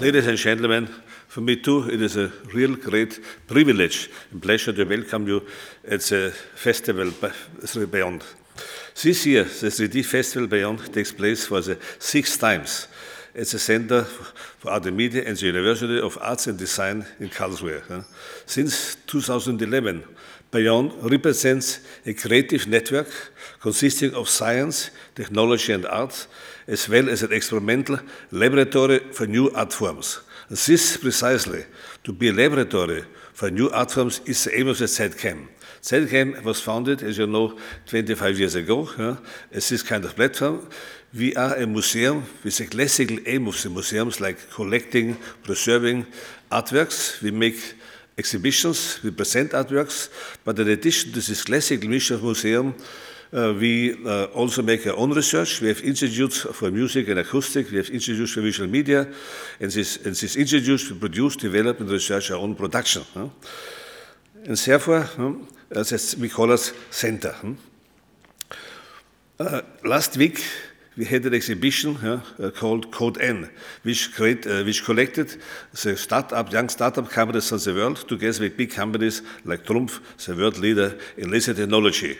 Ladies and gentlemen, for me too, it is a real great privilege and pleasure to welcome you at the festival Beyond. This year, the 3D Festival Beyond takes place for the sixth times at the Center for Art and Media and the University of Arts and Design in Karlsruhe. Since 2011, Beyond represents a creative network consisting of science, technology, and art, as well as an experimental laboratory for new art forms. This precisely, to be a laboratory for new art forms, is the aim of the ZKM. ZKM was founded, as you know, 25 years ago yeah, as this kind of platform. We are a museum with the classical aim of the museums, like collecting, preserving artworks. We make exhibitions, we present artworks, but in addition to this classical mission of museum, uh, we uh, also make our own research. We have institutes for music and acoustic. We have institutes for visual media. And this, and institutes we produce, develop, and research our own production. Huh? And therefore, huh, we call it center. Huh? Uh, last week, we had an exhibition uh, called Code N, which, create, uh, which collected the startup, young startup companies of the world together with big companies like Trumpf, the world leader in laser technology.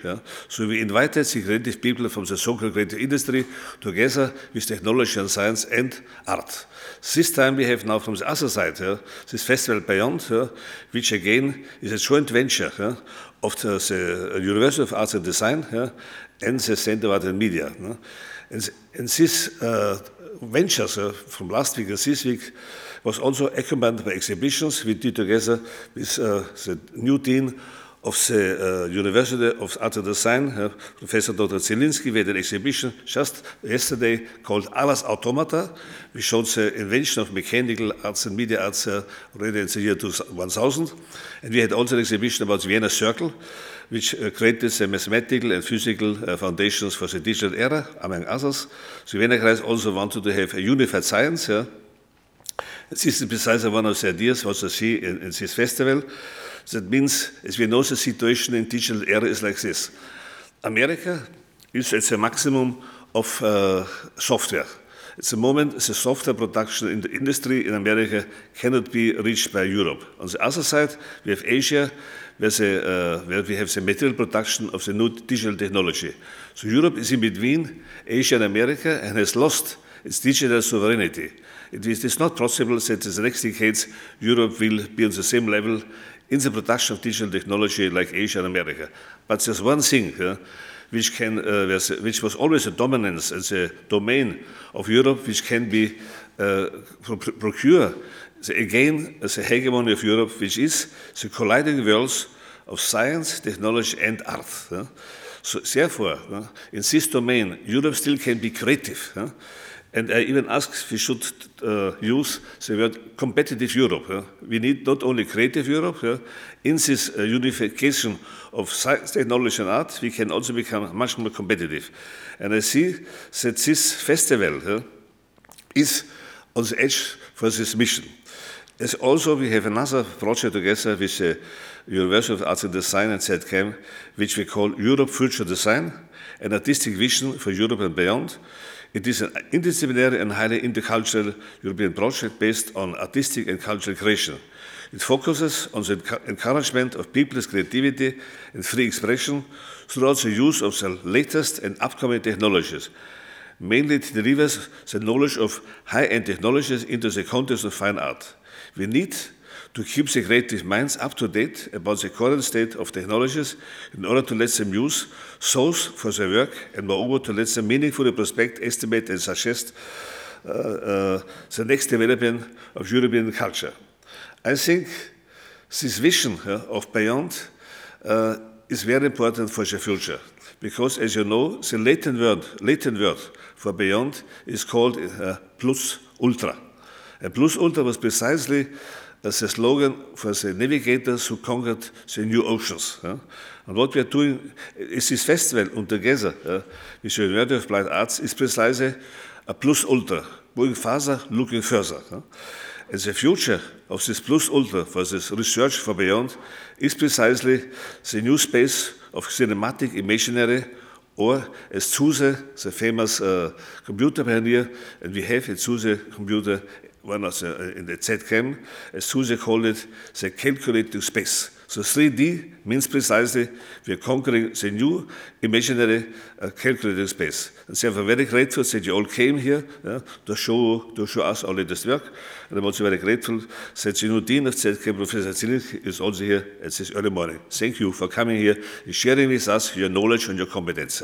So we invited the creative people from the so-called creative industry together with technology and science and art. This time we have now from the other side this festival Beyond, which again is a joint venture of the, University of Arts and Design and the Center of Art and Media. And, and this uh, ventures uh, from last week and this week was also accompanied by exhibitions we did together with uh, the new dean of the uh, University of Art and Design, uh, Professor Dr. Zielinski, had an exhibition just yesterday called Ars Automata. We showed the invention of mechanical arts and media arts uh, already in the year 1000. And we had also an exhibition about the Vienna Circle, which uh, created the mathematical and physical foundations for the digital era, among others. So Vienna Kreis also wanted to have a unified science. Yeah? This is precisely one of the ideas what I see in, in this festival. That means, as we know, the situation in digital era is like this. America is at the maximum of uh, software. At the moment, the software production in the industry in America cannot be reached by Europe. On the other side, we have Asia, where, the, uh, where we have the material production of the new digital technology. So Europe is in between Asia and America and has lost its digital sovereignty. It is not possible that in the next decades Europe will be on the same level in the production of digital technology like Asia and America. But there's one thing uh, which, can, uh, which was always a dominance as a domain of Europe, which can be uh, procure the, again as the hegemony of Europe, which is the colliding worlds of science, technology, and art. So therefore, in this domain, Europe still can be creative. And I even asked we should uh, use the word competitive Europe. Yeah? We need not only creative Europe, yeah? in this uh, unification of science, technology, and art, we can also become much more competitive. And I see that this festival yeah, is on the edge for this mission. As also, we have another project together with the University of Arts and Design and ZKM, which we call Europe Future Design, an artistic vision for Europe and beyond it is an interdisciplinary and highly intercultural European project based on artistic and cultural creation. It focuses on the encouragement of people's creativity and free expression throughout the use of the latest and upcoming technologies. Mainly, it delivers the knowledge of high-end technologies into the context of fine art. We need to keep the creative minds up to date about the current state of technologies in order to let them use those for their work and moreover to let them meaningfully prospect, estimate and suggest uh, uh, the next development of European culture. I think this vision uh, of Beyond uh, is very important for the future because, as you know, the Latin word, Latin word for Beyond is called uh, plus ultra. Plus ultra was precisely the slogan for the navigators who conquered the new oceans. Yeah? And what we are doing is this festival and together yeah, with the University of Applied Arts is precisely a plus ultra, going further, looking further. Yeah? And the future of this plus ultra for this research for beyond is precisely the new space of cinematic imaginary or as Zuse, the famous uh, computer pioneer, and we have at Zuse computer one of the, in the ZKM, as Zuse called it, the calculating space. So 3D means precisely we are conquering the new imaginary uh, space. And so I'm very grateful that you all came here yeah, to, show, to show us all this work. And I'm also very grateful that the new dean of ZKM, Professor Zilik, is also here at this early morning. Thank you for coming here and sharing with us your knowledge and your competence.